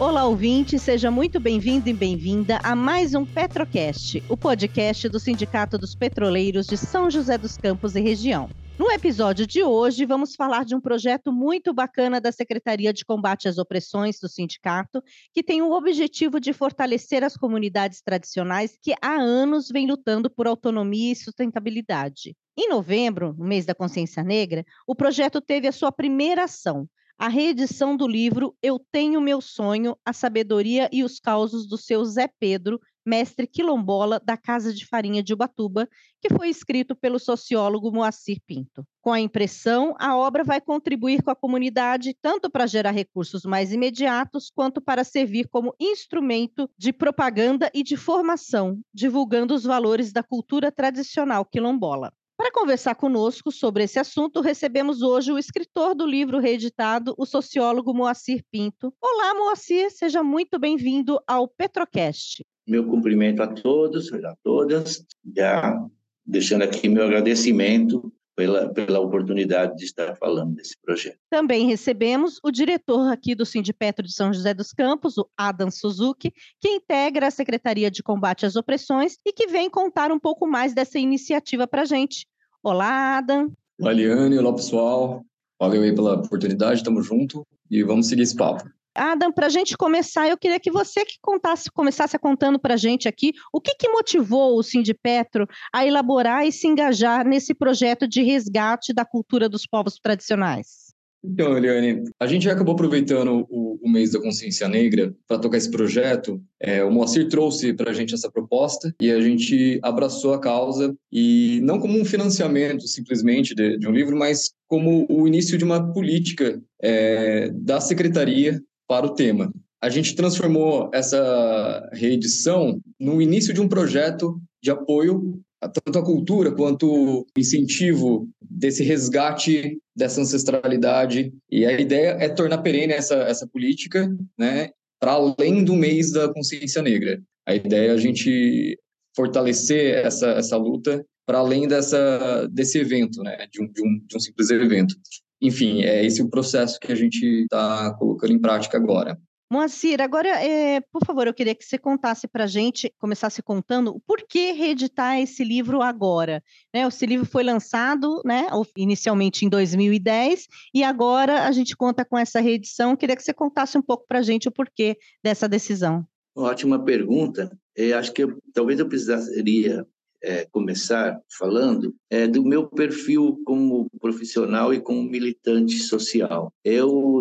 Olá, ouvinte, seja muito bem-vindo e bem-vinda a mais um Petrocast, o podcast do Sindicato dos Petroleiros de São José dos Campos e região. No episódio de hoje, vamos falar de um projeto muito bacana da Secretaria de Combate às Opressões do sindicato, que tem o objetivo de fortalecer as comunidades tradicionais que há anos vêm lutando por autonomia e sustentabilidade. Em novembro, no mês da Consciência Negra, o projeto teve a sua primeira ação, a reedição do livro Eu Tenho Meu Sonho, A Sabedoria e os Causos do seu Zé Pedro, mestre quilombola da Casa de Farinha de Ubatuba, que foi escrito pelo sociólogo Moacir Pinto. Com a impressão, a obra vai contribuir com a comunidade tanto para gerar recursos mais imediatos, quanto para servir como instrumento de propaganda e de formação, divulgando os valores da cultura tradicional quilombola. Para conversar conosco sobre esse assunto, recebemos hoje o escritor do livro reeditado, o sociólogo Moacir Pinto. Olá, Moacir, seja muito bem-vindo ao Petrocast. Meu cumprimento a todos, a todas, já deixando aqui meu agradecimento pela, pela oportunidade de estar falando desse projeto. Também recebemos o diretor aqui do Sindipetro de São José dos Campos, o Adam Suzuki, que integra a Secretaria de Combate às Opressões e que vem contar um pouco mais dessa iniciativa para a gente. Olá, Adam. Olá, Liane. Olá, pessoal. Valeu aí pela oportunidade, estamos juntos e vamos seguir esse papo. Adam, para a gente começar, eu queria que você que contasse, começasse contando para a gente aqui o que, que motivou o Sindipetro a elaborar e se engajar nesse projeto de resgate da cultura dos povos tradicionais. Então, Eliane, a gente acabou aproveitando o, o mês da consciência negra para tocar esse projeto. É, o Moacir trouxe para a gente essa proposta e a gente abraçou a causa e não como um financiamento simplesmente de, de um livro, mas como o início de uma política é, da secretaria para o tema. A gente transformou essa reedição no início de um projeto de apoio tanto a cultura quanto incentivo desse resgate dessa ancestralidade. E a ideia é tornar perene essa, essa política, né, para além do mês da consciência negra. A ideia é a gente fortalecer essa, essa luta para além dessa, desse evento, né, de um, de, um, de um simples evento. Enfim, é esse o processo que a gente está colocando em prática agora. Moacir, agora, é, por favor, eu queria que você contasse para a gente, começasse contando o porquê reeditar esse livro agora. Né? Esse livro foi lançado né, inicialmente em 2010 e agora a gente conta com essa reedição. Queria que você contasse um pouco para a gente o porquê dessa decisão. Ótima pergunta. Eu acho que eu, talvez eu precisaria é, começar falando é, do meu perfil como profissional e como militante social. Eu,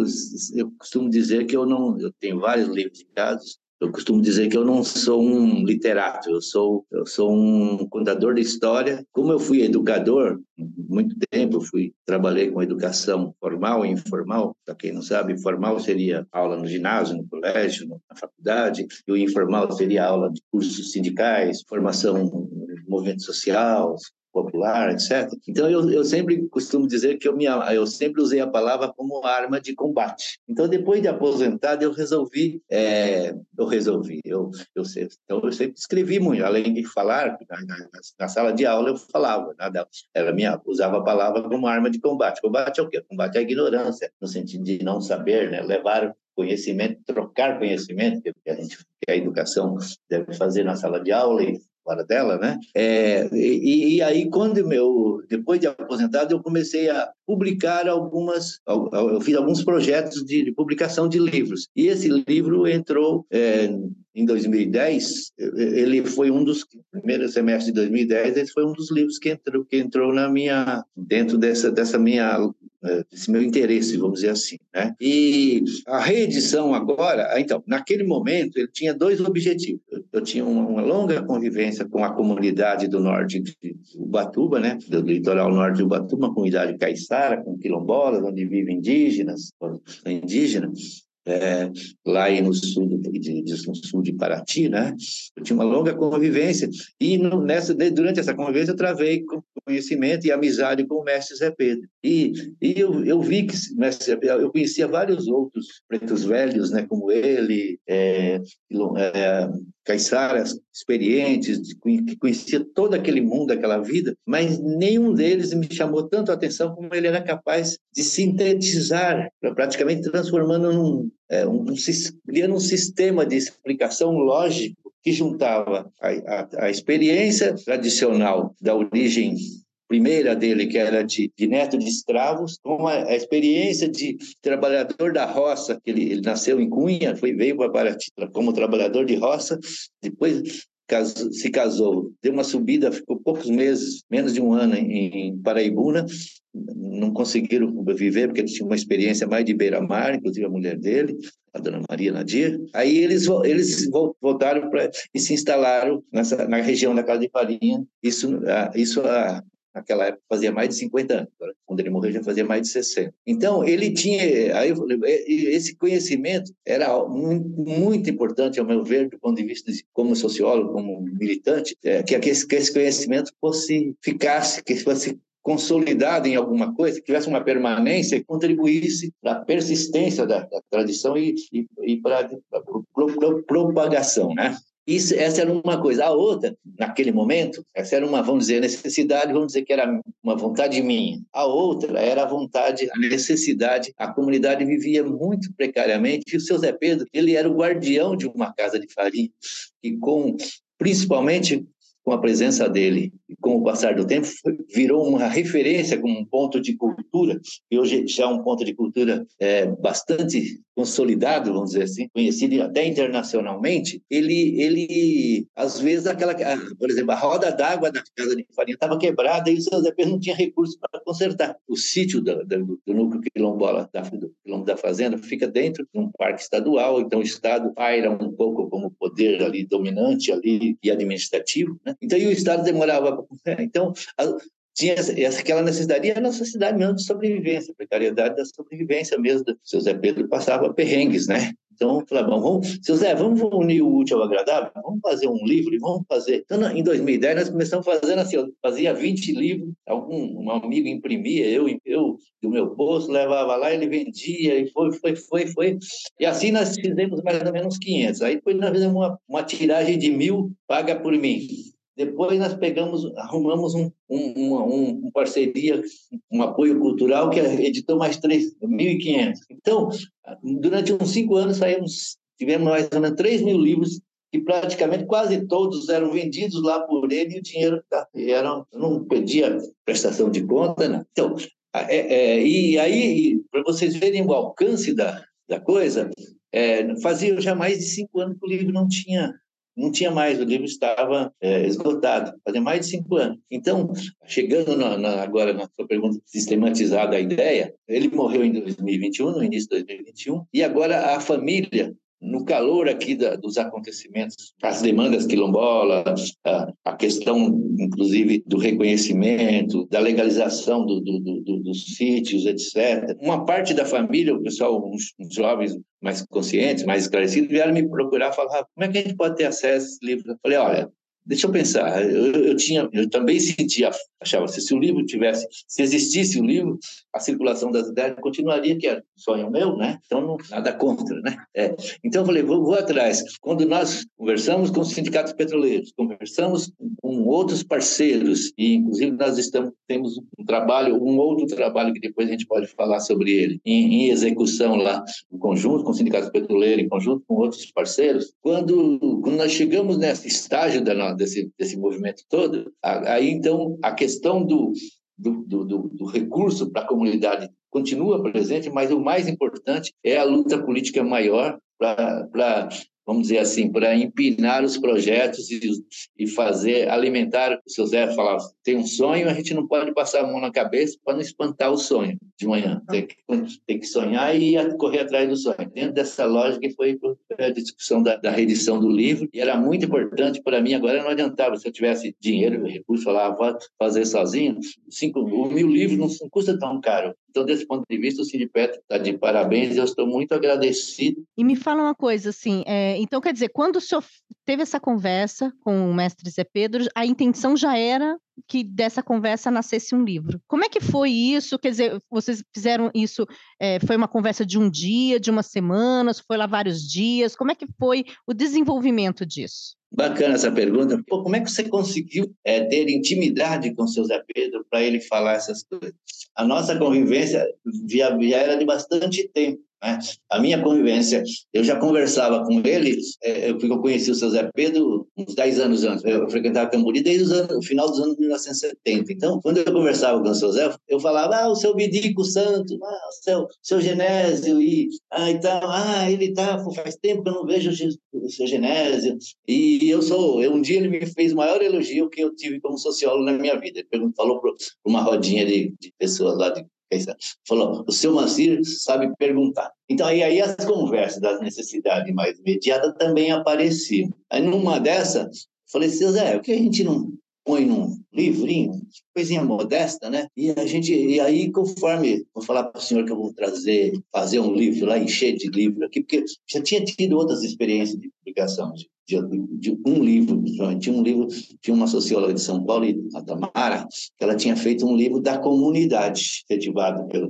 eu costumo dizer que eu não, eu tenho vários livros casa, eu costumo dizer que eu não sou um literato, eu sou, eu sou um contador de história. Como eu fui educador, muito tempo fui trabalhei com educação formal e informal. Para quem não sabe, formal seria aula no ginásio, no colégio, na faculdade, e o informal seria aula de cursos sindicais, formação movimento social, popular, etc. Então eu, eu sempre costumo dizer que eu, me, eu sempre usei a palavra como arma de combate. Então depois de aposentado eu resolvi, é, eu resolvi, eu, eu, sempre, então, eu sempre escrevi muito, além de falar, na, na, na sala de aula eu falava, nada, era minha, usava a palavra como arma de combate. Combate é o quê? Combate é a ignorância, no sentido de não saber, né? levar conhecimento, trocar conhecimento, que a gente que a educação deve fazer na sala de aula e fora dela, né? É, e, e, aí, quando meu, depois de aposentado, eu comecei a publicar algumas, eu fiz alguns projetos de, de publicação de livros. E esse livro entrou é, em 2010, ele foi um dos primeiro semestre de 2010, esse foi um dos livros que entrou que entrou na minha dentro dessa dessa minha é, esse meu interesse, vamos dizer assim, né? E a reedição agora, então, naquele momento, ele tinha dois objetivos. Eu tinha uma longa convivência com a comunidade do norte de Ubatuba, né? Do litoral norte de Ubatuba, uma comunidade caiçara, com quilombolas, onde vivem indígenas, indígenas é, lá no sul, de, no sul de Paraty, né? Eu tinha uma longa convivência e no, nessa, durante essa convivência eu travei conhecimento e amizade com o mestre Zé Pedro. E, e eu, eu vi que mestre Zé Pedro, eu conhecia vários outros pretos velhos, né, como ele, é, é, caiçaras experientes, que conhecia todo aquele mundo, aquela vida, mas nenhum deles me chamou tanto a atenção como ele era capaz de sintetizar, praticamente transformando num, é, um, um, um sistema de explicação lógico que juntava a, a, a experiência tradicional da origem primeira dele, que era de, de neto de escravos, com a, a, experiência de trabalhador da roça, que ele, ele nasceu em Cunha, foi, veio para Paraty como trabalhador de roça, depois se casou, deu uma subida, ficou poucos meses, menos de um ano em, em Paraibuna, não conseguiram viver porque ele tinha uma experiência mais de beira-mar, inclusive a mulher dele, a dona Maria Nadir. Aí eles, eles voltaram para e se instalaram nessa, na região da Casa de Farinha. Isso, isso naquela época fazia mais de 50 anos, quando ele morreu já fazia mais de 60. Então, ele tinha, aí esse conhecimento era muito importante, ao meu ver, do ponto de vista de, como sociólogo, como militante, é, que, que esse conhecimento fosse ficasse, que fosse consolidado em alguma coisa, que tivesse uma permanência e contribuísse para a persistência da, da tradição e, e, e para a propagação, né? Isso, essa era uma coisa. A outra, naquele momento, essa era uma, vamos dizer, necessidade, vamos dizer que era uma vontade minha. A outra era a vontade, a necessidade. A comunidade vivia muito precariamente e o seu Zé Pedro, ele era o guardião de uma casa de farinha e com principalmente com a presença dele e com o passar do tempo, virou uma referência como um ponto de cultura, e hoje já é um ponto de cultura é, bastante consolidado, vamos dizer assim, conhecido até internacionalmente, ele, ele às vezes, aquela, por exemplo, a roda d'água da casa de farinha estava quebrada e o Zé Pedro não tinha recursos para consertar. O sítio do, do, do núcleo quilombola, da, do quilombo da fazenda, fica dentro de um parque estadual, então o Estado paira um pouco como poder ali dominante ali e administrativo, né? Então, e o Estado demorava. Então, tinha aquela necessidade, e a necessidade mesmo de sobrevivência, precariedade da sobrevivência mesmo. O seu Zé Pedro passava perrengues, né? Então, falava, vamos, seu Zé, vamos unir o útil ao agradável? Vamos fazer um livro e vamos fazer. Então, em 2010, nós começamos fazendo assim, eu fazia 20 livros, algum um amigo imprimia, eu, eu do meu bolso, levava lá, ele vendia, e foi, foi, foi, foi. E assim nós fizemos mais ou menos 500. Aí depois nós fizemos uma, uma tiragem de mil, paga por mim. Depois nós pegamos, arrumamos um, um, uma um parceria, um apoio cultural que editou mais 1.500. Então, durante uns cinco anos saímos, tivemos mais ou menos 3 mil livros e praticamente quase todos eram vendidos lá por ele e o dinheiro era, não pedia prestação de conta. Né? Então, é, é, e aí, para vocês verem o alcance da, da coisa, é, fazia já mais de cinco anos que o livro não tinha não tinha mais, o livro estava é, esgotado, fazia mais de cinco anos. Então, chegando na, na, agora na sua pergunta sistematizada a ideia, ele morreu em 2021, no início de 2021, e agora a família no calor aqui da, dos acontecimentos, as demandas quilombolas, a, a, questão, inclusive, do reconhecimento, da legalização do, do, do, dos sítios, etc. Uma parte da família, o pessoal, uns, uns jovens mais conscientes, mais esclarecidos, vieram me procurar falar como é que a gente pode ter acesso a esse livro. Eu falei, olha, Deixa eu pensar, eu, eu, tinha, eu também sentia, achava, se, se o livro tivesse, se existisse o livro, a circulação das ideias continuaria, que um sonho meu, né? Então, não, nada contra, né? É. Então, eu falei, vou, vou, atrás. Quando nós conversamos com os sindicatos petroleiros, conversamos com outros parceiros, e inclusive nós estamos, temos um trabalho, um outro trabalho que depois a gente pode falar sobre ele, em, em execução lá, em conjunto com os sindicatos petroleiros, em conjunto com outros parceiros, quando, quando nós chegamos nesse estágio da, desse, desse movimento todo, aí então a questão do, do, do, do recurso para a comunidade continua presente, mas o mais importante é a luta política maior para vamos dizer assim, para empinar os projetos e, e fazer, alimentar. O seu Zé falava, tem um sonho, a gente não pode passar a mão na cabeça para não espantar o sonho de manhã. Tem que, tem que sonhar e correr atrás do sonho. Dentro dessa lógica foi a discussão da, da do livro, e era muito importante para mim. Agora não adiantava, se eu tivesse dinheiro, recurso, falar, vou fazer sozinho, cinco, o mil livros não custa tão caro. Então, desse ponto de vista, o Sindicato está de parabéns eu estou muito agradecido. E me fala uma coisa, assim, é, então quer dizer, quando o senhor teve essa conversa com o mestre Zé Pedro, a intenção já era que dessa conversa nascesse um livro. Como é que foi isso? Quer dizer, vocês fizeram isso, é, foi uma conversa de um dia, de uma semana, foi lá vários dias? Como é que foi o desenvolvimento disso? Bacana essa pergunta. Pô, como é que você conseguiu é, ter intimidade com seu Zé Pedro para ele falar essas coisas? A nossa convivência já, já era de bastante tempo. Né? A minha convivência, eu já conversava com ele, é, porque eu conheci o seu Zé Pedro uns 10 anos antes. Eu frequentava Camburi desde anos, o final dos anos 1970. Então, quando eu conversava com o seu Zé, eu falava, ah, o seu Bidico Santo, ah, o seu, seu Genésio, e, ah, então, ah, ele tá, faz tempo que eu não vejo o seu Genésio. E eu sou, eu, um dia ele me fez o maior elogio que eu tive como sociólogo na minha vida. Ele falou para uma rodinha de, de pessoas lá de Falou, o seu Mancir sabe perguntar. Então, aí, aí as conversas das necessidades mais imediatas também apareciam. Aí, numa dessas, falei, seu Zé, o que a gente não põe num livrinho, coisinha modesta, né? E a gente, e aí conforme vou falar para o senhor que eu vou trazer, fazer um livro lá, encher de livro aqui, porque já tinha tido outras experiências de publicação de de, de, um livro, tinha um livro, tinha uma socióloga de São Paulo, a Tamara, que ela tinha feito um livro da comunidade, efetivado pela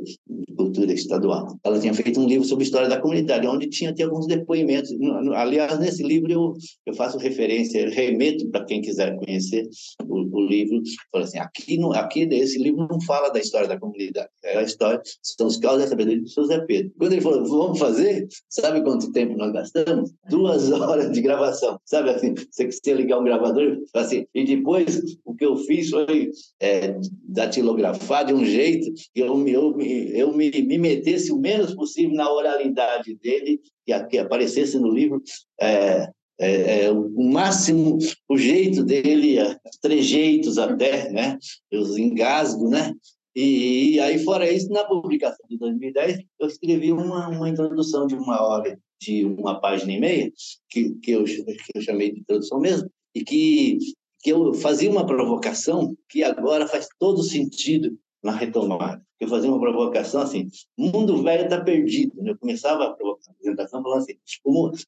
Cultura Estadual. Ela tinha feito um livro sobre história da comunidade, onde tinha, tinha alguns depoimentos. Aliás, nesse livro eu, eu faço referência, remeto para quem quiser conhecer o, o livro, falo assim, aqui, no, aqui esse livro não fala da história da comunidade, é a história, são os casos da sabedoria de José Pedro. Quando ele falou, vamos fazer, sabe quanto tempo nós gastamos? Duas horas de gravação sabe assim, você precisa ligar um gravador, assim, e depois o que eu fiz foi é, datilografar de um jeito que eu, eu, eu me, me metesse o menos possível na oralidade dele, que, que aparecesse no livro, é, é, é, o máximo, o jeito dele, os trejeitos até, né? Os engasgos, né? E, e, aí, fora isso, na publicação de 2010, eu escrevi uma, uma introdução de uma hora de uma página e meia, que, que, eu, que eu chamei de introdução mesmo, e que, que eu fazia uma provocação que agora faz todo sentido na retomada. Eu fazia uma provocação assim: o mundo velho está perdido. Eu começava a apresentação falando assim: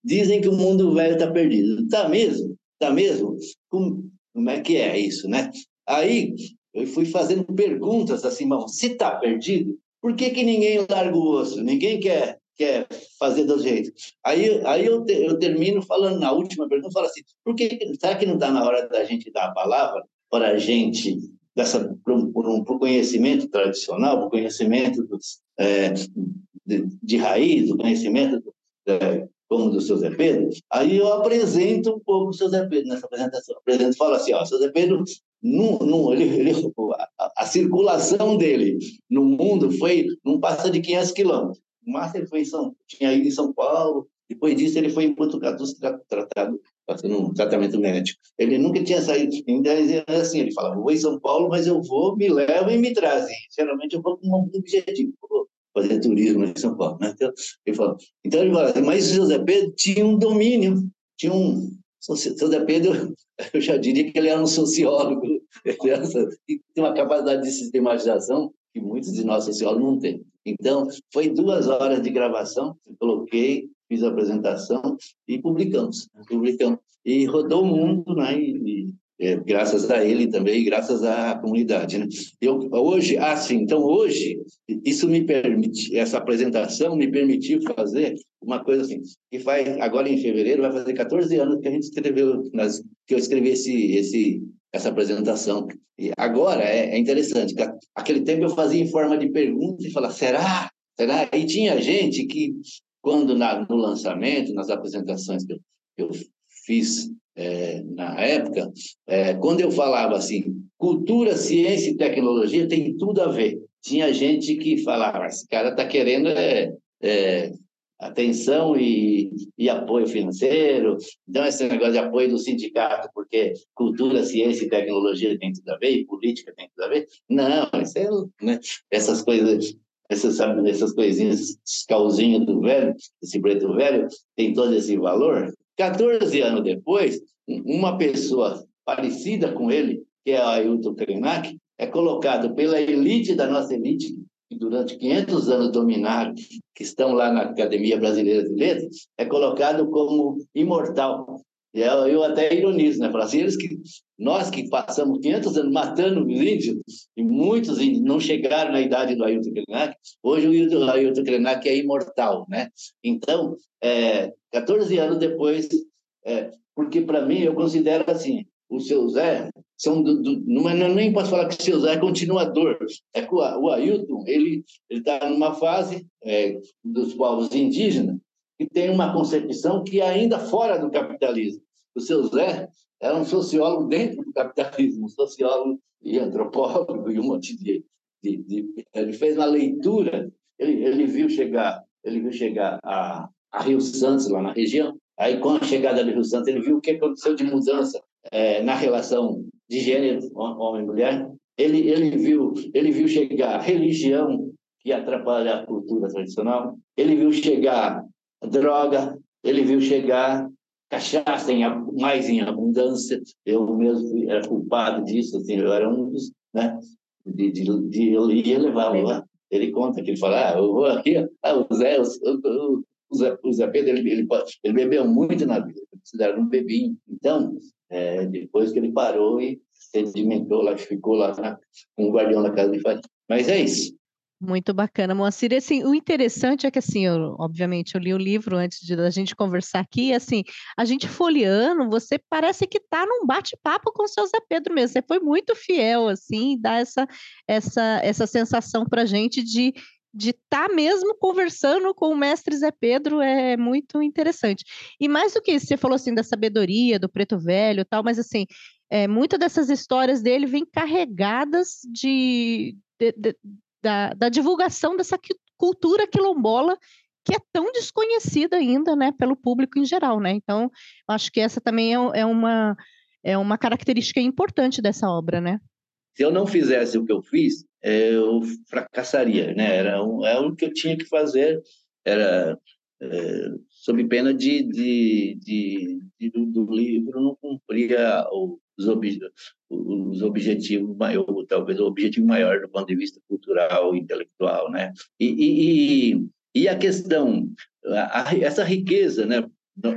dizem que o mundo velho está perdido. Está mesmo? Está mesmo? Como, como é que é isso, né? Aí eu fui fazendo perguntas assim, irmão, se está perdido, por que, que ninguém larga o osso? Ninguém quer quer fazer do jeito. Aí, aí eu, te, eu termino falando, na última pergunta, falo assim, por que, será que não está na hora da gente dar a palavra para a gente, dessa, para um, conhecimento tradicional, o conhecimento dos, é, de, de, raiz, do conhecimento do, é, como do seu Zé Pedro, aí eu apresento um pouco o seu Zé Pedro nessa apresentação. Apresento e falo assim, ó, seu Zé Pedro, ele, ele, a, a, circulação dele no mundo foi, não passa de 500 quilômetros. Márcio ele foi em São, tinha ido em São Paulo, depois disso ele foi em Botucatu tratado, fazendo um tratamento médico. Ele nunca tinha saído, ainda era assim, ele falava, vou em São Paulo, mas eu vou, me levam e me trazem. Geralmente eu vou com um objetivo, vou fazer turismo em São Paulo. Né? Então, ele falou, então ele falou, mas José Pedro tinha um domínio, tinha um... José Pedro, eu já diria que ele era um sociólogo, ele tem uma capacidade de sistematização que muitos de nós sociólogos não têm. Então, foi duas horas de gravação, coloquei, fiz a apresentação e publicamos. Publicamos. E rodou o mundo, né? E, é, graças a ele também, graças à comunidade. Né? Eu, hoje, assim, então hoje, isso me permite, essa apresentação me permitiu fazer uma coisa assim, que faz, agora em fevereiro, vai fazer 14 anos que a gente escreveu, nas, que eu escrevi esse, esse, essa apresentação. E agora é, é interessante, aquele tempo eu fazia em forma de pergunta e falava, será? Será? E tinha gente que, quando na, no lançamento, nas apresentações que eu, que eu fiz é, na época, é, quando eu falava assim, cultura, ciência e tecnologia tem tudo a ver. Tinha gente que falava, esse cara está querendo é, é, atenção e, e apoio financeiro, então esse negócio de apoio do sindicato, porque cultura, ciência e tecnologia tem tudo a ver, e política tem tudo a ver. Não, é, né, essas coisas essas, essas coisinhas, calzinho do velho, esse preto velho, tem todo esse valor. 14 anos depois, uma pessoa parecida com ele, que é a Ailton Krenak, é colocado pela elite da nossa elite, durante 500 anos dominaram, que estão lá na Academia Brasileira de Letras, é colocado como imortal. E eu, eu até ironizo, né? Falo assim, eles que, nós que passamos 500 anos matando os índios, e muitos índios não chegaram na idade do Ailton Krenak, hoje o Ailton Krenak é imortal, né? Então, é, 14 anos depois, é, porque para mim, eu considero assim, o seu Zé, são do, do, não, é, nem posso falar que o seu Zé é continuador, é que o, o Ailton, ele está numa fase é, dos povos indígenas, que tem uma concepção que é ainda fora do capitalismo. O seu Zé era um sociólogo dentro do capitalismo, sociólogo e antropólogo e um monte de, de, de ele fez uma leitura, ele, ele viu chegar, ele viu chegar a, a Rio Santos lá na região. Aí com a chegada de Rio Santos ele viu o que aconteceu de mudança é, na relação de gênero homem e mulher. Ele ele viu ele viu chegar religião que atrapalha a cultura tradicional. Ele viu chegar droga, ele viu chegar cachaça em, mais em abundância. Eu mesmo era culpado disso, assim, eu era um dos, né? De, de, de ia levar lá. Ele conta que ele fala, ah, eu vou aqui, ah, o Zé, o, o, Zé, Pedro, ele, ele, ele, bebeu muito na vida, considera um bebinho. Então, é, depois que ele parou e sedimentou lá, ficou lá com o guardião da casa de farinha. Mas é isso. Muito bacana, Moacir. Assim, o interessante é que, assim, eu, obviamente, eu li o livro antes de a gente conversar aqui, assim, a gente folheando, você parece que está num bate-papo com o seu Zé Pedro mesmo. Você foi muito fiel, assim, dá essa, essa, essa sensação para a gente de de estar tá mesmo conversando com o mestre Zé Pedro é muito interessante. E mais do que isso, você falou assim da sabedoria, do preto velho tal, mas assim, é, muitas dessas histórias dele vêm carregadas de, de, de da, da divulgação dessa cultura quilombola que é tão desconhecida ainda, né, pelo público em geral, né? Então, acho que essa também é, é, uma é uma característica importante dessa obra, né? Se eu não fizesse o que eu fiz, eu fracassaria, né? Era um, é o que eu tinha que fazer, era é, sob pena de, de, de, de do, do, livro não cumpria os, ob, os objetivos maior, talvez o objetivo maior do ponto de vista cultural intelectual, né? E, e, e a questão, a, essa riqueza, né?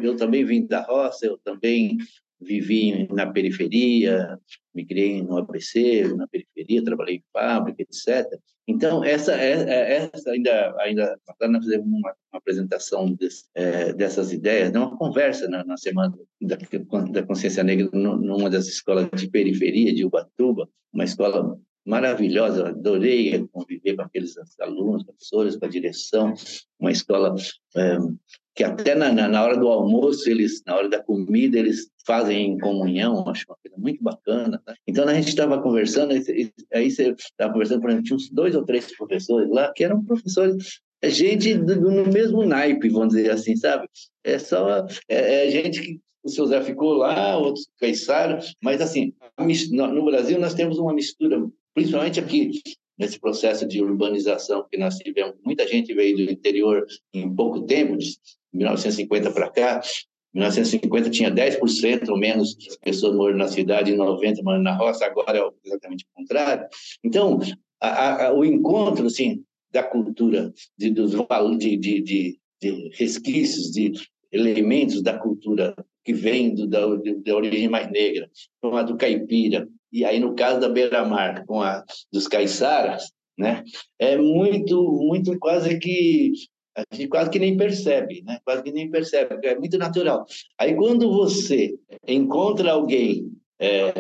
Eu também vim da roça, eu também vivi na periferia, me criei no ABC, na periferia, trabalhei em fábrica, etc. Então, essa, é, é, essa ainda, ainda nós fizemos uma, uma apresentação desse, é, dessas ideias, né, uma conversa na, na semana da, da consciência negra numa das escolas de periferia de Ubatuba, uma escola maravilhosa, adorei conviver com aqueles alunos, professores, com a direção, uma escola é, que até na, na, hora do almoço, eles, na hora da comida, eles fazem em comunhão, acho uma coisa muito bacana. Né? Então, a gente estava conversando, aí você estava conversando, por exemplo, tinha uns dois ou três professores lá, que eram professores, é gente do, no mesmo naipe, vamos dizer assim, sabe? É só, é, é gente que o seu Zé ficou lá, outros caiçaram, mas assim, no Brasil nós temos uma mistura, principalmente aqui, nesse processo de urbanização que nós tivemos, muita gente veio do interior em pouco tempo, de 1950 para cá, 1950 tinha 10% ou menos pessoas morando na cidade e 90% morando na roça, agora é exatamente o contrário. Então, a, a, o encontro assim, da cultura, de, dos de, de, de, de resquícios, de elementos da cultura que vem do, da, da origem mais negra, como a do caipira, e aí no caso da beira-mar, com a dos caiçaras, né, é muito, muito quase que a gente quase que nem percebe, né? Quase que nem percebe, é muito natural. Aí quando você encontra alguém é,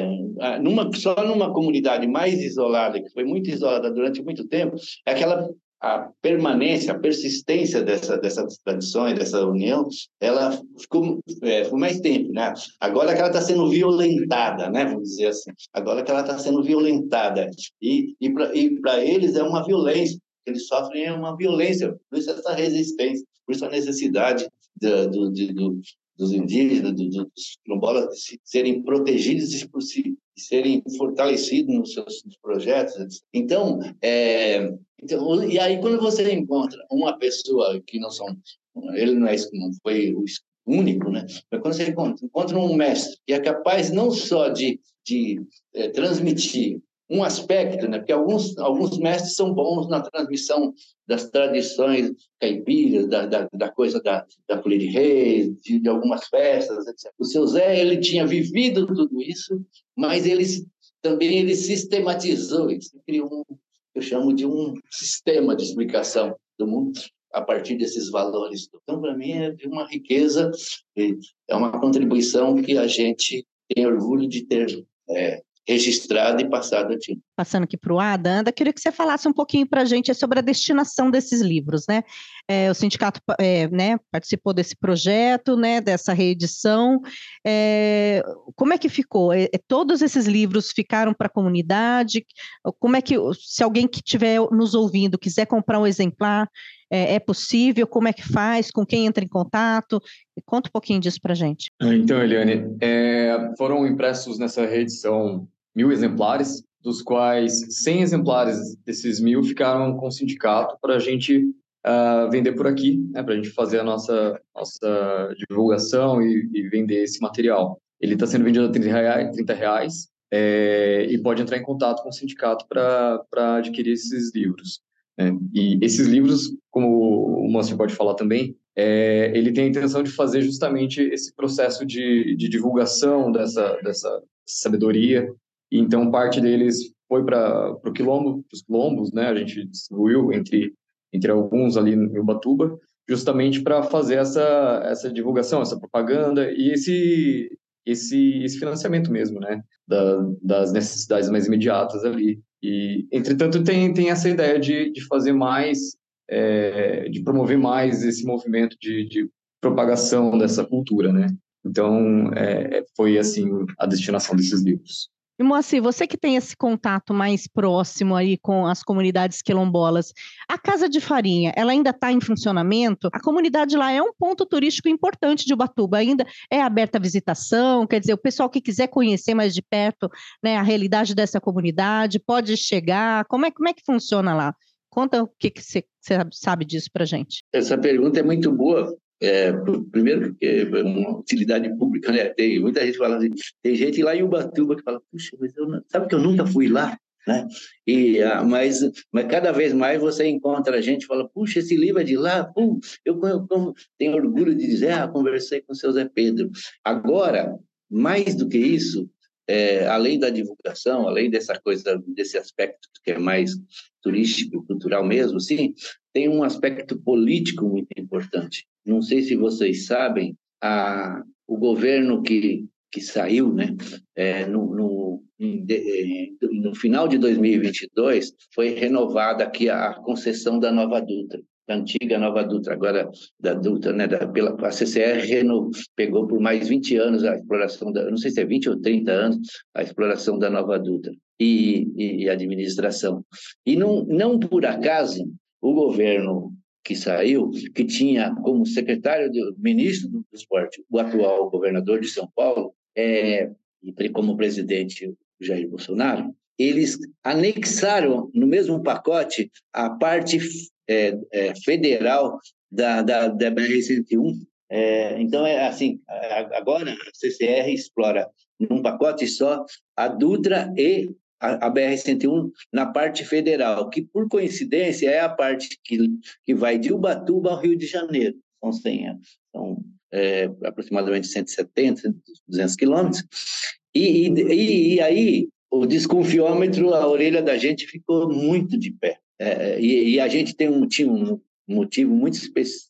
numa, só numa comunidade mais isolada, que foi muito isolada durante muito tempo, é aquela a permanência, a persistência dessa, dessas tradições, dessa união, ela ficou, é, mais tempo, né? Agora que ela está sendo violentada, né? Vamos dizer assim. Agora que ela está sendo violentada. E, e para eles é uma violência eles sofrem uma violência, por isso essa resistência, por isso a necessidade do, do, do, dos indígenas, dos quilombolas, serem protegidos e serem fortalecidos nos seus projetos. Então, é, então, e aí quando você encontra uma pessoa que não são, ele não, é, não foi o único, né? Mas quando você encontra, encontra um mestre que é capaz não só de, de é, transmitir um aspecto, né? Porque alguns alguns mestres são bons na transmissão das tradições caipiras, da, da, da coisa da, da folia de reis, de, de, algumas festas, etc. O seu Zé ele tinha vivido tudo isso, mas ele também ele sistematizou isso, criou um, eu chamo de um sistema de explicação do mundo a partir desses valores. Então, para mim, é uma riqueza, é uma contribuição que a gente tem orgulho de ter é, registrado e passado aqui. Passando aqui para o Ada, queria que você falasse um pouquinho para a gente sobre a destinação desses livros, né? É, o sindicato é, né, participou desse projeto, né, dessa reedição. É, como é que ficou? É, é, todos esses livros ficaram para a comunidade? Como é que, se alguém que estiver nos ouvindo quiser comprar um exemplar, é, é, possível? Como é que faz? Com quem entra em contato? Conta um pouquinho disso para a gente. Então, Eliane, é, foram impressos nessa reedição mil exemplares, dos quais 100 exemplares desses mil ficaram com o sindicato para a gente uh, vender por aqui, né, para a gente fazer a nossa, nossa divulgação e, e vender esse material. Ele está sendo vendido a 30 reais, 30 reais é, e pode entrar em contato com o sindicato para adquirir esses livros. Né? E esses livros, como o Márcio pode falar também, é, ele tem a intenção de fazer justamente esse processo de, de divulgação dessa, dessa sabedoria. Então, parte deles foi para o quilombo, os quilombos, né? A gente distribuiu entre, entre alguns ali em Ubatuba, justamente para fazer essa, essa divulgação, essa propaganda e esse, esse, esse financiamento mesmo, né? Da, das necessidades mais imediatas ali. E, entretanto, tem, tem essa ideia de, de fazer mais, é, de promover mais esse movimento de, de propagação dessa cultura, né? Então, é, foi, assim, a destinação desses livros. E Moacir, você que tem esse contato mais próximo aí com as comunidades quilombolas, a Casa de Farinha, ela ainda está em funcionamento? A comunidade lá é um ponto turístico importante de Ubatuba, ainda é aberta a visitação, quer dizer, o pessoal que quiser conhecer mais de perto né, a realidade dessa comunidade, pode chegar, como é, como é que funciona lá? Conta o que, você sabe disso para gente. Essa pergunta é muito boa, é, primeiro, porque é uma utilidade pública, né? Tem muita gente falando assim, tem gente lá em Ubatuba que fala, puxa, mas eu não... sabe que eu nunca fui lá? Né? E, ah, mas, mas cada vez mais você encontra gente fala, puxa, esse livro é de lá, pum, eu, eu, eu tenho orgulho de dizer, ah, conversei com o seu Zé Pedro. Agora, mais do que isso, é, além da divulgação, além dessa coisa, desse aspecto que é mais turístico, cultural mesmo, sim, tem um aspecto político muito importante. Não sei se vocês sabem, a, o governo que, que saiu, né, é, no, no, é, no final de 2022, foi renovada aqui a concessão da Nova Dutra da antiga Nova Dutra, agora da Dutra, né, da, pela, a CCR pegou por mais 20 anos a exploração, da, não sei se é 20 ou 30 anos, a exploração da Nova Dutra e, e, e administração. E não, não por acaso o governo que saiu, que tinha como secretário do ministro do esporte o atual governador de São Paulo, é, e como presidente Jair Bolsonaro, eles anexaram no mesmo pacote a parte é, é, federal da, da, da BR-101. É, então, é assim, agora a CCR explora num pacote só a Dutra e a, a BR-101 na parte federal, que por coincidência é a parte que, que vai de Ubatuba ao Rio de Janeiro. São, 100, são é, aproximadamente 170, 200 quilômetros. E, e, e, aí o desconfiômetro, a orelha da gente ficou muito de pé. É, e, e, a gente tem um, tinha um motivo muito,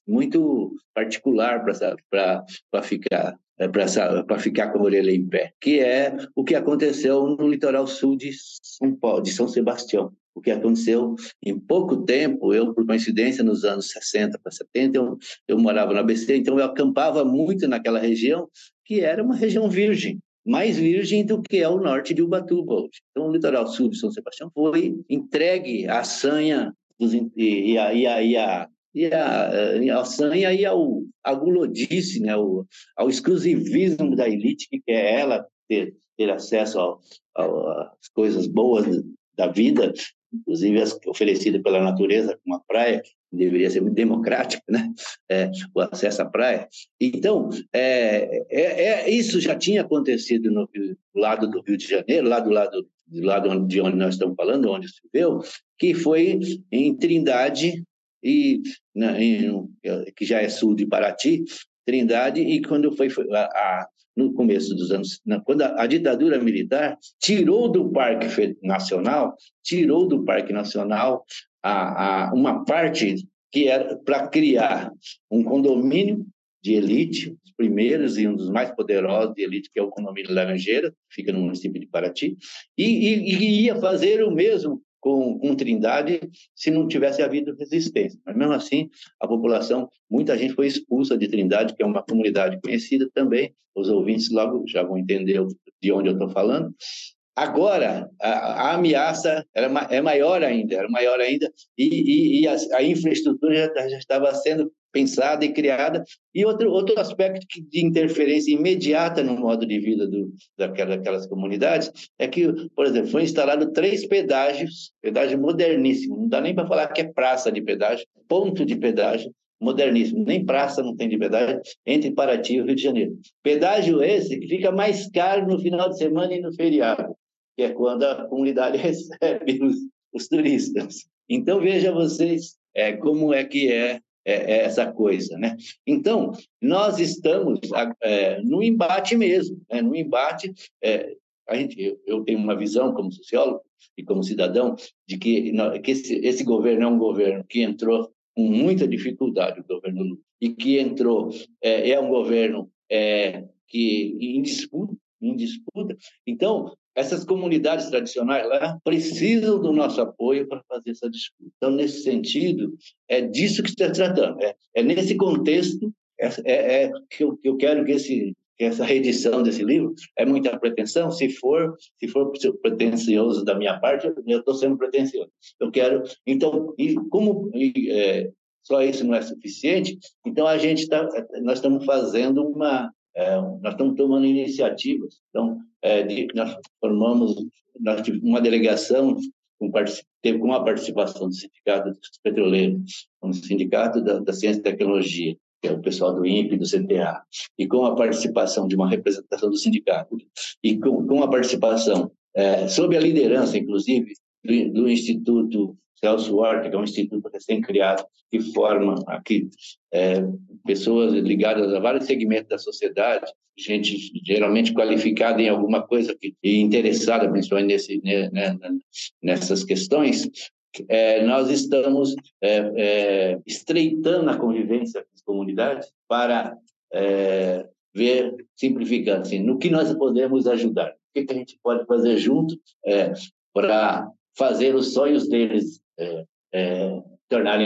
muito particular para ficar é, para ficar com a orelha em pé, que é o que aconteceu no litoral sul de São Paulo, de São Sebastião. O que aconteceu em pouco tempo, eu, por coincidência, nos anos 60 para 70, eu, eu morava na ABC, então eu acampava muito naquela região, que era uma região virgem, mais virgem do que é o norte de Ubatuba hoje. Então, o litoral sul de São Sebastião foi entregue à sanha dos, e, a, e, a, e a e a, e a e ao, à gulodice, né, ao, ao exclusivismo da elite, que quer ela ter, ter acesso às coisas boas da vida, inclusive as oferecidas pela natureza, como a praia, que deveria ser muito democrático, né? É, o acesso à praia. Então, é, é, é, isso já tinha acontecido no lado do Rio de Janeiro, lá do lado do lado de onde nós estamos falando, onde se viveu, que foi em Trindade, e, na, em, que já é sul de Paraty, Trindade, e quando foi, foi a, a, no começo dos anos, na, quando a, a, ditadura militar tirou do Parque Nacional, tirou do Parque Nacional a, a uma parte que era para criar um condomínio de elite, os primeiros e um dos mais poderosos de elite, que é o condomínio Laranjeira, fica no município de Paraty, e, e, e ia fazer o mesmo com, com Trindade se não tivesse havido resistência. Mas mesmo assim, a população, muita gente foi expulsa de Trindade, que é uma comunidade conhecida também. Os ouvintes logo já vão entender de onde eu estou falando. Agora, a, a ameaça era, é maior ainda, era maior ainda, e, e, e a, a, infraestrutura já, já, estava sendo pensada e criada. E outro, outro aspecto de interferência imediata no modo de vida do, daquelas, comunidades é que, por exemplo, foi instalado três pedágios, pedágio moderníssimo, não dá nem para falar que é praça de pedágio, ponto de pedágio, moderníssimo, nem praça não tem de pedágio, entre Paraty e o Rio de Janeiro. Pedágio esse que fica mais caro no final de semana e no feriado, que é quando a comunidade recebe os, os turistas. Então, veja vocês é, como é que é é, é, essa coisa, né? Então, nós estamos é, no embate mesmo, né? no embate, é, a gente, eu, tenho uma visão como sociólogo e como cidadão de que, que esse, esse governo é um governo que entrou com muita dificuldade, o governo Lula, e que entrou, é, é um governo é, que em disputa, em disputa. Então, essas comunidades tradicionais lá precisam do nosso apoio para fazer essa disputa. Então, nesse sentido, é disso que está tratando. É, é nesse contexto é, é, é que, eu, que eu quero que esse essa reedição desse livro é muita pretensão. Se for, se for pretensioso da minha parte, eu estou sendo pretensioso. Eu quero, então, e como e, é, só isso não é suficiente, então a gente está, nós estamos fazendo uma é, nós estamos tomando iniciativas. Então, é, de, nós formamos nós uma delegação com, teve com a participação do Sindicato dos Petroleiros, o Sindicato da, da Ciência e Tecnologia, que é o pessoal do INPE, do CTA, e com a participação de uma representação do sindicato, e com, com a participação, é, sob a liderança, inclusive, do, do Instituto Celso Horta, que é um instituto recém-criado, que forma aqui é, pessoas ligadas a vários segmentos da sociedade, gente geralmente qualificada em alguma coisa que, e interessada principalmente nesse, né, né, nessas questões, é, nós estamos é, é, estreitando a convivência com as comunidades para é, ver, simplificando, assim, no que nós podemos ajudar, o que, que a gente pode fazer junto é, para fazer os sonhos deles é, é,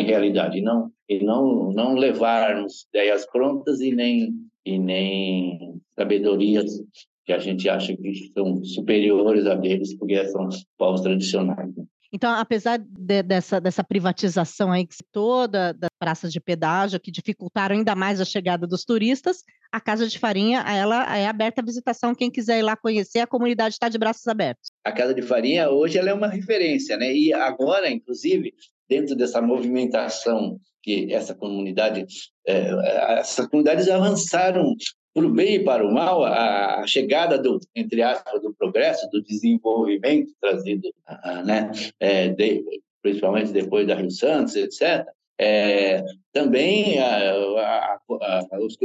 realidade, e não, e não, não levarmos ideias prontas e nem, e nem sabedorias que a gente acha que são superiores a deles, porque são os povos tradicionais. Né? Então, apesar de, dessa, dessa privatização aí que toda das praças de pedágio, que dificultaram ainda mais a chegada dos turistas, a Casa de Farinha ela é aberta à visitação. Quem quiser ir lá conhecer, a comunidade está de braços abertos. A Casa de Farinha hoje ela é uma referência, né? E agora, inclusive, dentro dessa movimentação que essa comunidade, é, essas comunidades avançaram para o bem e para o mal, a chegada do, entre aspas, do progresso, do desenvolvimento trazido, né, é, de, principalmente depois da Rio Santos, etc., é, também a, a, a, os,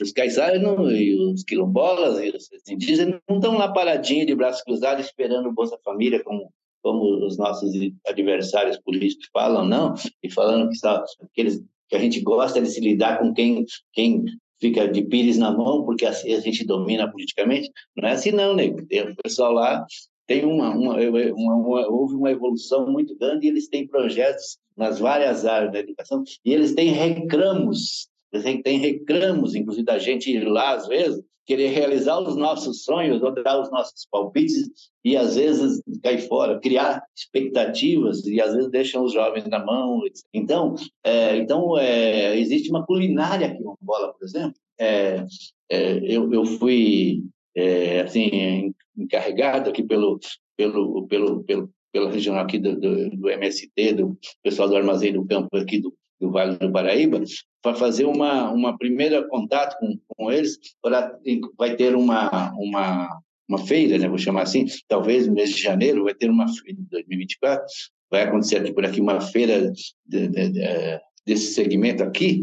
os caiçaras e os quilombolas e os indígenas não estão lá paradinhos de braços cruzados esperando o Bolsa Família como, como os nossos adversários políticos falam, não, e falando que, está, que, eles, que a gente gosta de se lidar com quem, quem fica de pires na mão, porque assim a gente domina politicamente. Não é assim, não, nego. Tem o pessoal lá tem uma, uma, uma, uma, houve uma evolução muito grande e eles têm projetos nas várias áreas da educação e eles têm reclamos, eles têm reclamos, inclusive da gente ir lá às vezes, querer realizar os nossos sonhos ou dar os nossos palpites e às vezes cair fora, criar expectativas e às vezes deixam os jovens na mão. Então, é, então é, existe uma culinária aqui em Angola, por exemplo. É, é, eu, eu fui é, assim encarregado aqui pelo pelo pelo, pelo pela região aqui do, do, do MST, do pessoal do Armazém do Campo aqui do, do Vale do Paraíba, para fazer uma, uma primeira contato com, com eles, para vai ter uma, uma, uma feira, né, vou chamar assim, talvez no mês de janeiro vai ter uma feira de 2024, vai acontecer aqui por aqui uma feira de, de, de, desse segmento aqui,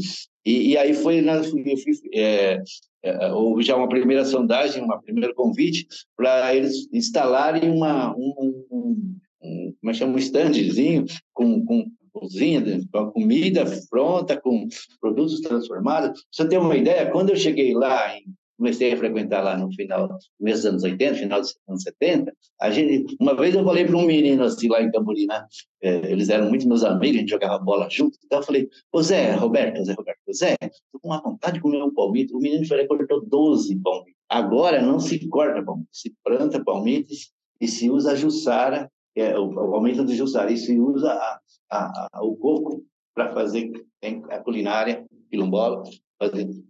e, e aí foi, é, é, houve já uma primeira sondagem, um primeiro convite para eles instalarem uma, um, um, um, como é chama, um standzinho com, com cozinha, com comida pronta, com produtos transformados. Você ter uma ideia, quando eu cheguei lá em comecei a frequentar lá no final dos anos 80, final dos anos 70, a gente, uma vez eu falei para um menino assim lá em Camburi, né? É, eles eram muito meus amigos, a gente jogava bola junto, então eu falei, ô Zé, Roberto, Zé Roberto, Zé, tô com uma vontade de comer um palmito, o menino falou, cortou 12 palmitos. Agora não se corta palmito, se planta palmitos e se usa a jussara, é, o, o palmito do jussara, e se usa a, a, a, o coco para fazer a culinária quilombola,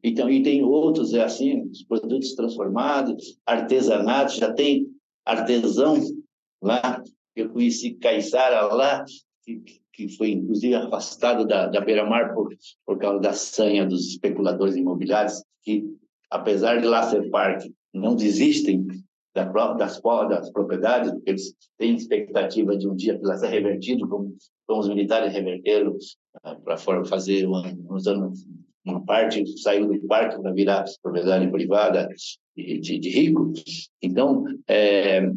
então, e tem outros, é assim, os produtos transformados, artesanato, já tem artesão lá, eu conheci Caiçara lá, que, que foi inclusive afastado da, da beira-mar por, por causa da sanha dos especuladores imobiliários, que apesar de lá ser parque, não desistem da, das, das propriedades, porque eles têm expectativa de um dia que ser revertido, como, como os militares reverteram uh, para fazer um, uns anos uma parte saiu do parque para virar propriedade privada de, de, de rico. Então, é,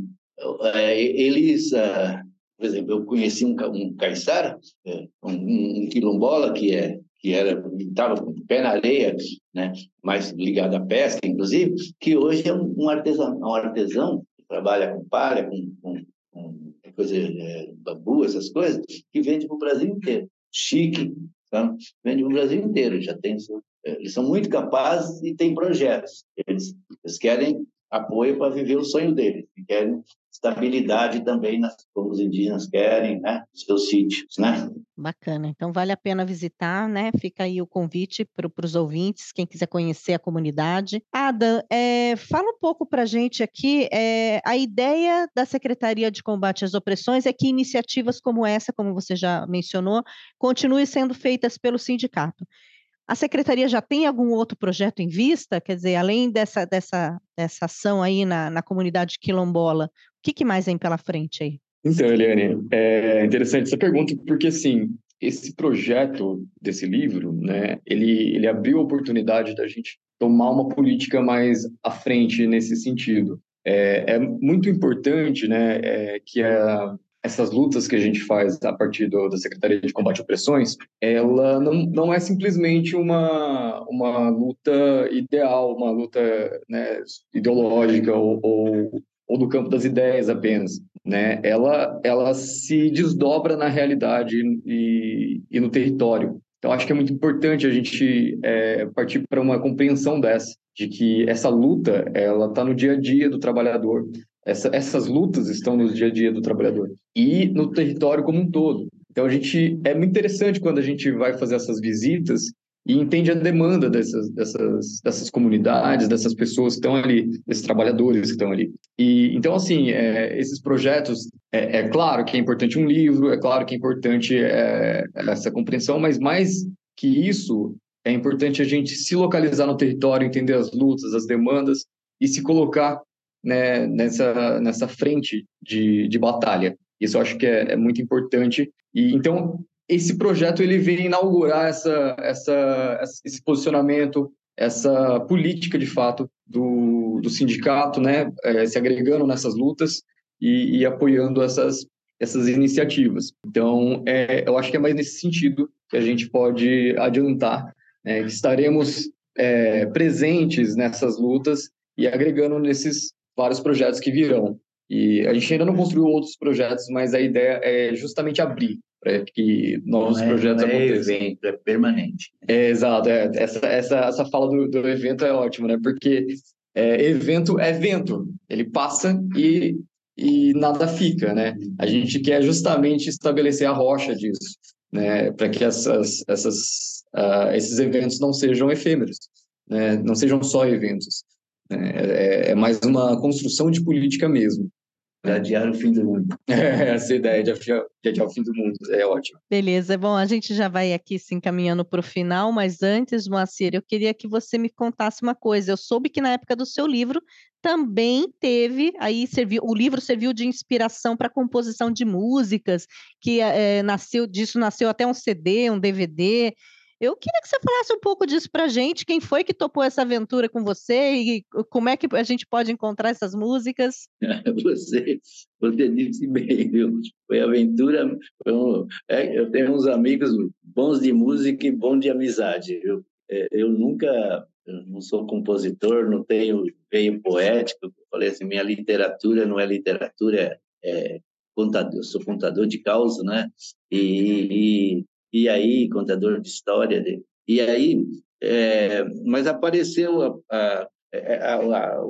é, eles, uh, por exemplo, eu conheci um, um caiçara, é, um, um quilombola que é que era estava com o pé na areia, né, mais ligado à pesca, inclusive, que hoje é um, artesão, um artesão que trabalha com palha, com, com, com coisa, é, bambu, essas coisas, que vende para o Brasil inteiro. Chique, Tá? Vende no Brasil inteiro, já tem. É, eles são muito capazes e têm projetos. Eles, eles querem apoio para viver o sonho deles, querem estabilidade também, nas, como os indígenas querem, né? Seus sítios, né? Bacana. Então vale a pena visitar, né? Fica aí o convite para os ouvintes, quem quiser conhecer a comunidade. Adam, é, fala um pouco para a gente aqui. É, a ideia da Secretaria de Combate às Opressões é que iniciativas como essa, como você já mencionou, continuem sendo feitas pelo sindicato. A secretaria já tem algum outro projeto em vista? Quer dizer, além dessa, dessa, dessa ação aí na, na comunidade quilombola, que, que mais vem pela frente aí? Então, Eliane, é interessante essa pergunta, porque assim, esse projeto desse livro, né, ele, ele abriu a oportunidade da gente tomar uma política mais à frente nesse sentido. É, é muito importante, né, é, que a, essas lutas que a gente faz a partir do, da Secretaria de Combate a Opressões, ela não, não é simplesmente uma, uma luta ideal, uma luta né, ideológica ou, ou, ou, do campo das ideias apenas. Né? Ela, ela se desdobra na realidade e, e no território. Então, acho que é muito importante a gente é, partir para uma compreensão dessa, de que essa luta ela está no dia a dia do trabalhador, essa, essas lutas estão no dia a dia do trabalhador e no território como um todo. Então a gente é muito interessante quando a gente vai fazer essas visitas e entende a demanda dessas, dessas, dessas comunidades, dessas pessoas que estão ali, desses trabalhadores que estão ali. E então assim, é, esses projetos é, é, claro que é importante um livro, é claro que é importante é, essa compreensão, mas mais que isso é importante a gente se localizar no território, entender as lutas, as demandas e se colocar né, nessa, nessa frente de, de batalha. Isso eu acho que é, é muito importante. E então esse projeto ele vem inaugurar essa, essa, esse posicionamento, essa política de fato do, do sindicato, né, é, se agregando nessas lutas e, e, apoiando essas, essas iniciativas. Então, é, eu acho que é mais nesse sentido que a gente pode adiantar, né, que estaremos é, presentes nessas lutas e agregando nesses vários projetos que virão. E a gente ainda não construiu outros projetos, mas a ideia é justamente abrir para que novos é, projetos não é aconteçam. evento, é permanente. É, exato, é, essa, essa, essa fala do, do evento é ótima, né? Porque é, evento é vento, ele passa e, e nada fica, né? A gente quer justamente estabelecer a rocha disso, né? Para que essas, essas, uh, esses eventos não sejam efêmeros, né? Não sejam só eventos. Né? É, é mais uma construção de política mesmo. Para adiar o fim do mundo. É, essa ideia de adiar, de adiar o fim do mundo é ótima. Beleza, bom, a gente já vai aqui se encaminhando para o final, mas antes, Moacir, eu queria que você me contasse uma coisa. Eu soube que na época do seu livro também teve, aí serviu, o livro serviu de inspiração para a composição de músicas, que é, nasceu disso nasceu até um CD, um DVD. Eu queria que você falasse um pouco disso para a gente, quem foi que topou essa aventura com você e como é que a gente pode encontrar essas músicas? Você, você disse bem? Foi aventura. Foi um, é, eu tenho uns amigos bons de música e bons de amizade. Eu, é, eu nunca eu não sou compositor, não tenho veio poético. Falei assim, minha literatura não é literatura, é contador, eu sou contador de causa, né? E, e, e aí, contador de história. De, e aí, é, mas apareceu a, a, a, a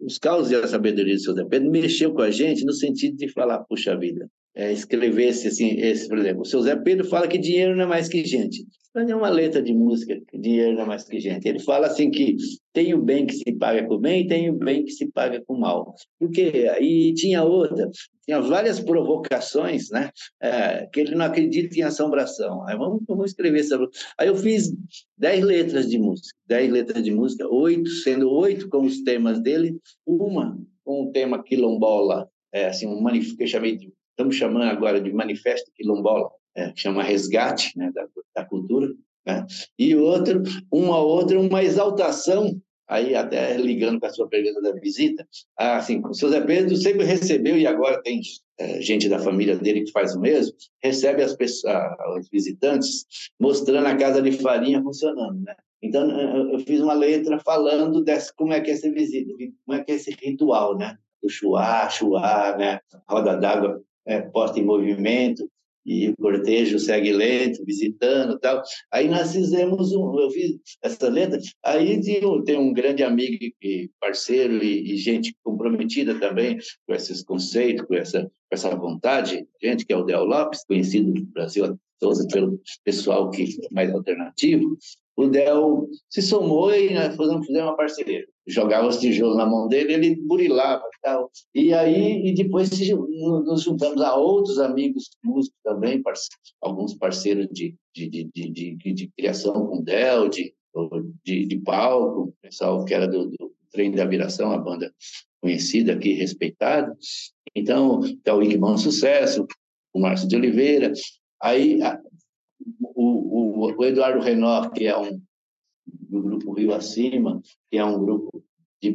os causos e a sabedoria do seu Zé Pedro mexeu com a gente no sentido de falar, puxa vida, é, escrevesse assim, esse, por exemplo, o seu Zé Pedro fala que dinheiro não é mais que gente. Mas é uma letra de música, dinheiro não é mais que gente. Ele fala assim que tem o bem que se paga com bem e tem o bem que se paga com mal. Porque e tinha outra, tinha várias provocações, né? É, que ele não acredita em assombração. Aí vamos, vamos escrever sobre. Aí eu fiz dez letras de música, dez letras de música, oito, sendo oito com os temas dele, uma com o tema quilombola, é, assim um manifesto que eu chamei de, estamos chamando agora de manifesto quilombola é, chama resgate né, da, da cultura, né? e outro, uma outra, uma exaltação, aí até ligando com a sua pergunta da visita, assim, o seu Zé Pedro sempre recebeu, e agora tem é, gente da família dele que faz o mesmo, recebe as pessoas, os visitantes, mostrando a casa de farinha funcionando, né? Então, eu fiz uma letra falando dessa, como é que é essa visita, como é que é esse ritual, né? O chuá, chuá, né? Roda d'água é, posta em movimento, e o cortejo segue lento, visitando tal. Aí nós fizemos um, eu fiz essa letra. Aí tem um grande amigo e parceiro e, e, gente comprometida também com esses conceitos, com essa, com essa vontade, gente que é o Del Lopes, conhecido no Brasil todo pelo pessoal que é mais alternativo o Del se somou e nós fizemos uma parceria. Jogava os tijolos na mão dele, ele burilava e tal. E aí, e depois nos juntamos a outros amigos músicos também, parceiros, alguns parceiros de, de, de, de, de, criação com o Del, de, de, palco, pessoal que era do, do Trem da Viração, a banda conhecida aqui, respeitada. Então, tá o Igmão Sucesso, o Márcio de Oliveira. Aí o, o, o Eduardo Renor, que é um do grupo Rio Acima, que é um grupo de,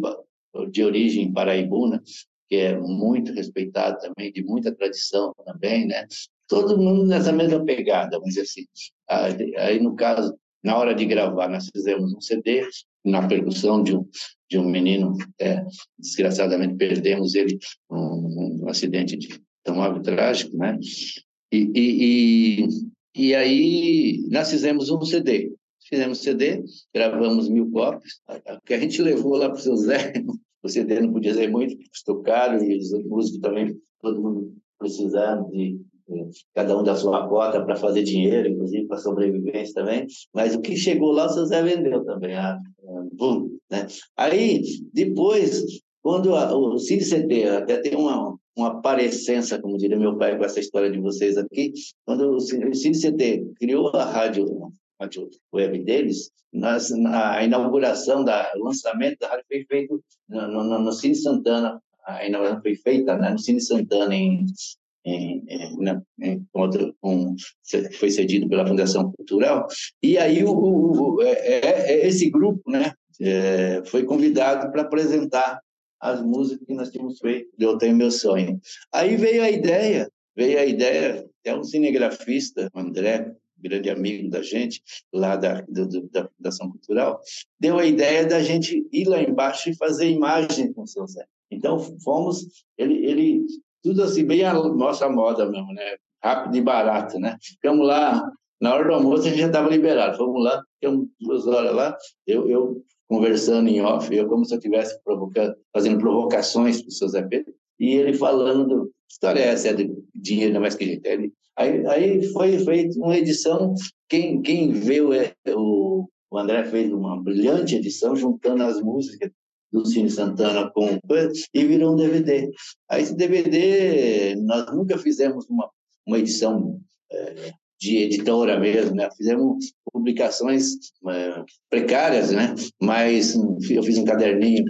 de origem paraibuna, que é muito respeitado também, de muita tradição também, né? Todo mundo nessa mesma pegada, dizer assim. Aí, no caso, na hora de gravar, nós fizemos um CD na percussão de um, de um menino, é, desgraçadamente perdemos ele um, um acidente de automóvel trágico, né? E, e, e, e aí nós fizemos um CD. Fizemos CD, gravamos mil cópias. Que a gente levou lá para o seu Zé, o CD não podia ser muito, custou caro, e os músicos também, todo mundo precisando de cada um da sua cota para fazer dinheiro, inclusive para sobrevivência também. Mas o que chegou lá, o seu Zé vendeu também. Ah, boom, né? Aí, depois, quando a, o CID-CT até tem uma, uma parecença, como diria meu pai, com essa história de vocês aqui. Quando o CICT criou a rádio, a rádio web deles, nas, na, inauguração, da, o lançamento da rádio foi feito no, no, no Cine Santana, a inauguração foi feita né, no Cine Santana, em, em, em, um, foi cedido pela Fundação Cultural, e aí o, o, o é, é, é esse grupo né, é, foi convidado para apresentar as músicas que nós tínhamos feito, Eu Tenho Meu Sonho. Aí veio a ideia, veio a ideia, é um cinegrafista, André, grande amigo da gente, lá da, da Fundação Cultural, deu a ideia da gente ir lá embaixo e fazer imagem com o seu Zé. Então, fomos, ele, ele tudo assim, bem a nossa moda mesmo, né? Rápido e barato, né? Ficamos lá, na hora do almoço a gente já estava liberado. Fomos lá, ficamos duas horas lá, eu, eu conversando em off, eu como se eu estivesse fazendo provocações para o seu Zé Pedro, e ele falando, história é essa, é de dinheiro não mais que gente. Ele, aí, aí foi feita uma edição, quem, quem viu, é, o, o André fez uma brilhante edição, juntando as músicas do Cine Santana com e virou um DVD. Aí esse DVD, nós nunca fizemos uma, uma edição é, de editora mesmo, né? Fizemos publicações é, precárias, né? Mas eu fiz um caderninho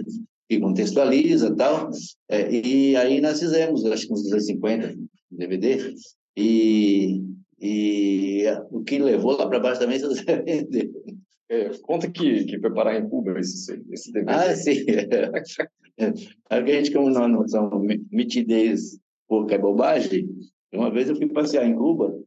que contextualiza tal. É, e aí nós fizemos, acho que uns 250 DVD, e, e o que levou lá para baixo também você vendeu. É, conta que, que preparar em Cuba esse, esse DVD. Ah, sim. a gente, como nós não somos mitidez pouca é bobagem, uma vez eu fui passear em Cuba,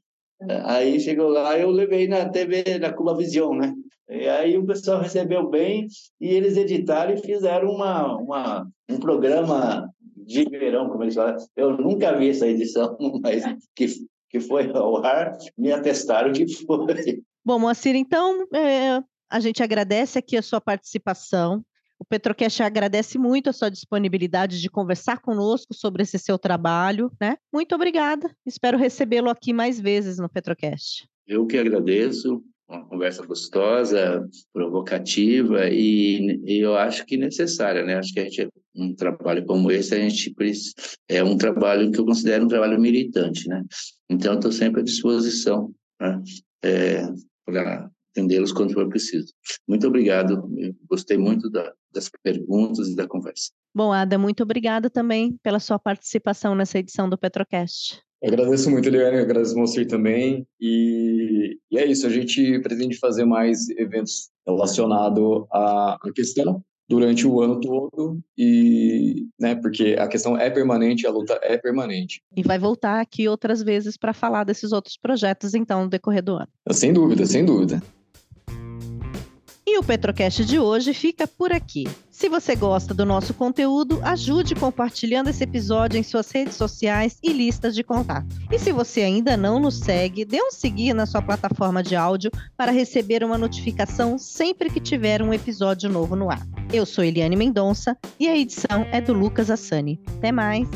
aí chegou lá, eu levei na TV, na Cuba Vision, né? E aí o pessoal recebeu bem e eles editaram e fizeram uma, uma, um programa de verão, como eles falam. Eu nunca vi essa edição, mas que, que foi ao ar, me atestaram que foi. Bom, Moacir, então é, a gente agradece aqui a sua participação. O Petrocast agradece muito a sua disponibilidade de conversar conosco sobre esse seu trabalho, né? Muito obrigada. Espero recebê-lo aqui mais vezes no Petrocast. Eu que agradeço uma conversa gostosa, provocativa e, e, eu acho que necessária, né? Acho que a gente um trabalho como esse a gente é um trabalho que eu considero um trabalho militante, né? Então estou sempre à disposição né? é, para atendê-los quando for preciso. Muito obrigado, gostei muito da, das perguntas e da conversa. Bom, Ada, muito obrigada também pela sua participação nessa edição do Petrocast. Eu agradeço muito, Eliane, agradeço Moacir também. E, e, é isso, a gente pretende fazer mais eventos relacionados à, à questão durante o ano todo e, né, porque a questão é permanente, a luta é permanente. E vai voltar aqui outras vezes para falar desses outros projetos então no decorrer do ano. Sem dúvida, sem dúvida. E o Petrocast de hoje fica por aqui. Se você gosta do nosso conteúdo, ajude compartilhando esse episódio em suas redes sociais e listas de contato. E se você ainda não nos segue, dê um seguir na sua plataforma de áudio para receber uma notificação sempre que tiver um episódio novo no ar. Eu sou Eliane Mendonça e a edição é do Lucas Assani. Até mais!